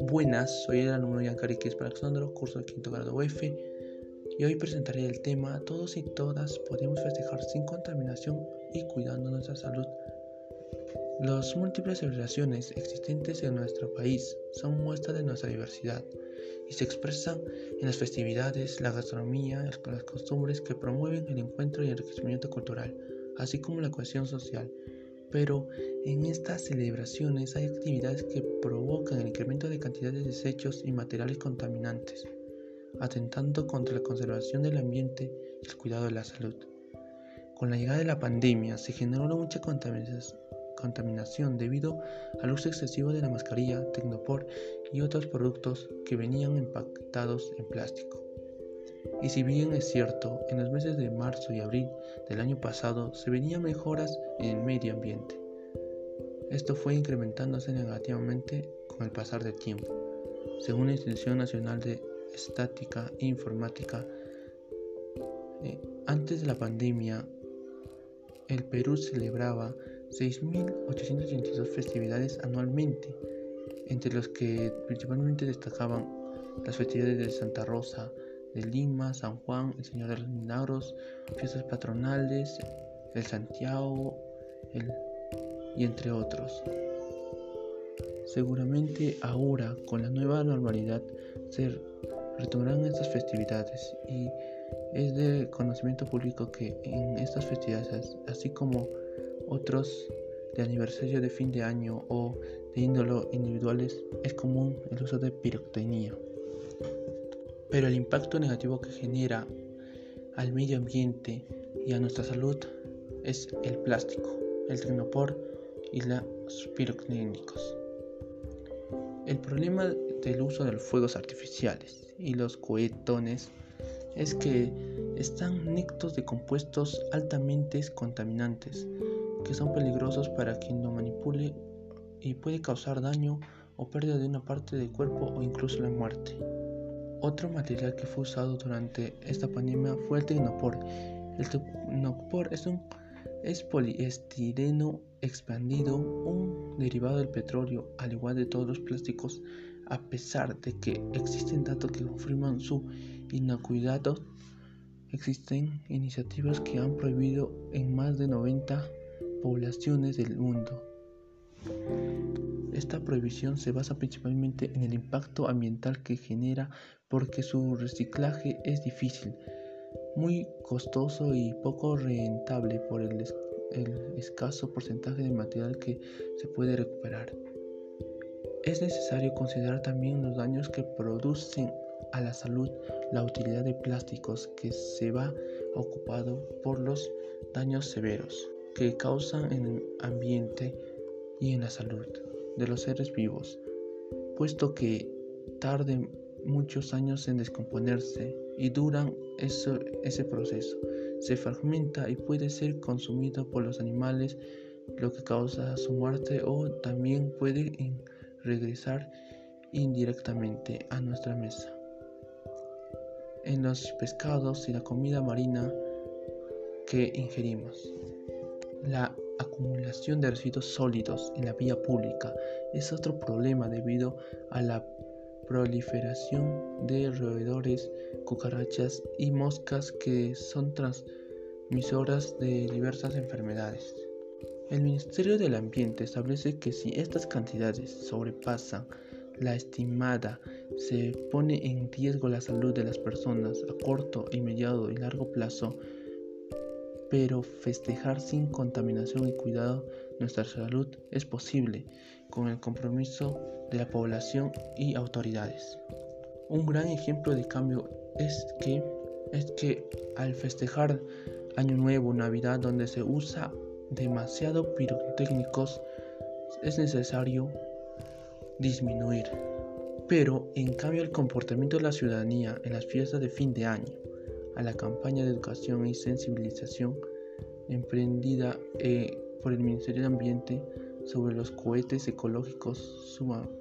Buenas, soy el alumno Giancarlo Alexandro, curso de quinto grado UF, y hoy presentaré el tema Todos y todas podemos festejar sin contaminación y cuidando nuestra salud. Las múltiples celebraciones existentes en nuestro país son muestra de nuestra diversidad y se expresan en las festividades, la gastronomía, las costumbres que promueven el encuentro y el enriquecimiento cultural, así como la cohesión social. Pero en estas celebraciones hay actividades que provocan el incremento de cantidad de desechos y materiales contaminantes, atentando contra la conservación del ambiente y el cuidado de la salud. Con la llegada de la pandemia se generó mucha contaminación debido al uso excesivo de la mascarilla, Tecnopor y otros productos que venían empaquetados en plástico. Y si bien es cierto, en los meses de marzo y abril del año pasado se venían mejoras en el medio ambiente, esto fue incrementándose negativamente con el pasar del tiempo. Según la Institución Nacional de Estática e Informática, eh, antes de la pandemia, el Perú celebraba 6.882 festividades anualmente, entre los que principalmente destacaban las festividades de Santa Rosa, de Lima, San Juan, el Señor de los Milagros, fiestas patronales, el Santiago y entre otros. Seguramente ahora, con la nueva normalidad, se retomarán estas festividades y es de conocimiento público que en estas festividades, así como otros de aniversario de fin de año o de índolo individuales es común el uso de pirotecnia. Pero el impacto negativo que genera al medio ambiente y a nuestra salud es el plástico, el trinopor y los pirotecnínicos. El problema del uso de los fuegos artificiales y los cohetones es que están nectos de compuestos altamente contaminantes que son peligrosos para quien lo manipule y puede causar daño o pérdida de una parte del cuerpo o incluso la muerte. Otro material que fue usado durante esta pandemia fue el Tecnopor. El Tecnopor es un es poliestireno expandido, un derivado del petróleo, al igual de todos los plásticos, a pesar de que existen datos que confirman su inocuidad, existen iniciativas que han prohibido en más de 90 poblaciones del mundo. Esta prohibición se basa principalmente en el impacto ambiental que genera porque su reciclaje es difícil, muy costoso y poco rentable por el, escaso porcentaje de material que se puede recuperar. Es necesario considerar también los daños que producen a la salud la utilidad de plásticos que se va ocupado por los daños severos que causan en el ambiente y en la salud de los seres vivos, puesto que tarden muchos años en descomponerse y duran ese proceso. Se fragmenta y puede ser consumido por los animales, lo que causa su muerte o también puede regresar indirectamente a nuestra mesa. En los pescados y la comida marina que ingerimos. La acumulación de residuos sólidos en la vía pública es otro problema debido a la proliferación de roedores, cucarachas y moscas que son transmisoras de diversas enfermedades. El Ministerio del Ambiente establece que si estas cantidades sobrepasan la estimada, se pone en riesgo la salud de las personas a corto, inmediato y largo plazo pero festejar sin contaminación y cuidado nuestra salud es posible con el compromiso de la población y autoridades. Un gran ejemplo de cambio es que, es que al festejar Año Nuevo, Navidad, donde se usa demasiado pirotécnicos, es necesario disminuir. Pero en cambio el comportamiento de la ciudadanía en las fiestas de fin de año a la campaña de educación y sensibilización emprendida eh, por el Ministerio de Ambiente sobre los cohetes ecológicos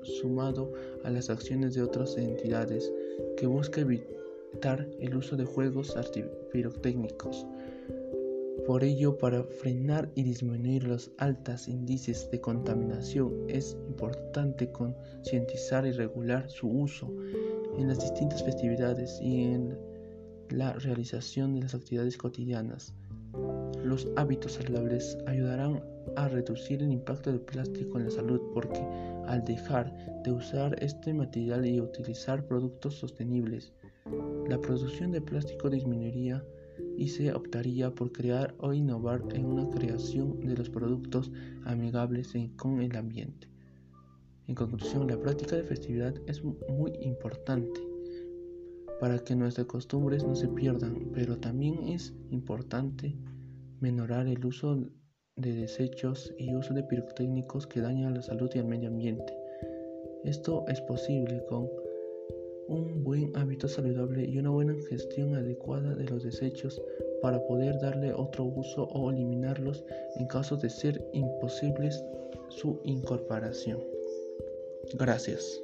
sumado a las acciones de otras entidades que busca evitar el uso de juegos pirotécnicos Por ello, para frenar y disminuir los altos índices de contaminación es importante concientizar y regular su uso en las distintas festividades y en la realización de las actividades cotidianas. Los hábitos saludables ayudarán a reducir el impacto del plástico en la salud porque al dejar de usar este material y utilizar productos sostenibles, la producción de plástico disminuiría y se optaría por crear o innovar en una creación de los productos amigables con el ambiente. En conclusión, la práctica de festividad es muy importante para que nuestras costumbres no se pierdan, pero también es importante menorar el uso de desechos y uso de pirotécnicos que dañan la salud y el medio ambiente. Esto es posible con un buen hábito saludable y una buena gestión adecuada de los desechos para poder darle otro uso o eliminarlos en caso de ser imposibles su incorporación. Gracias.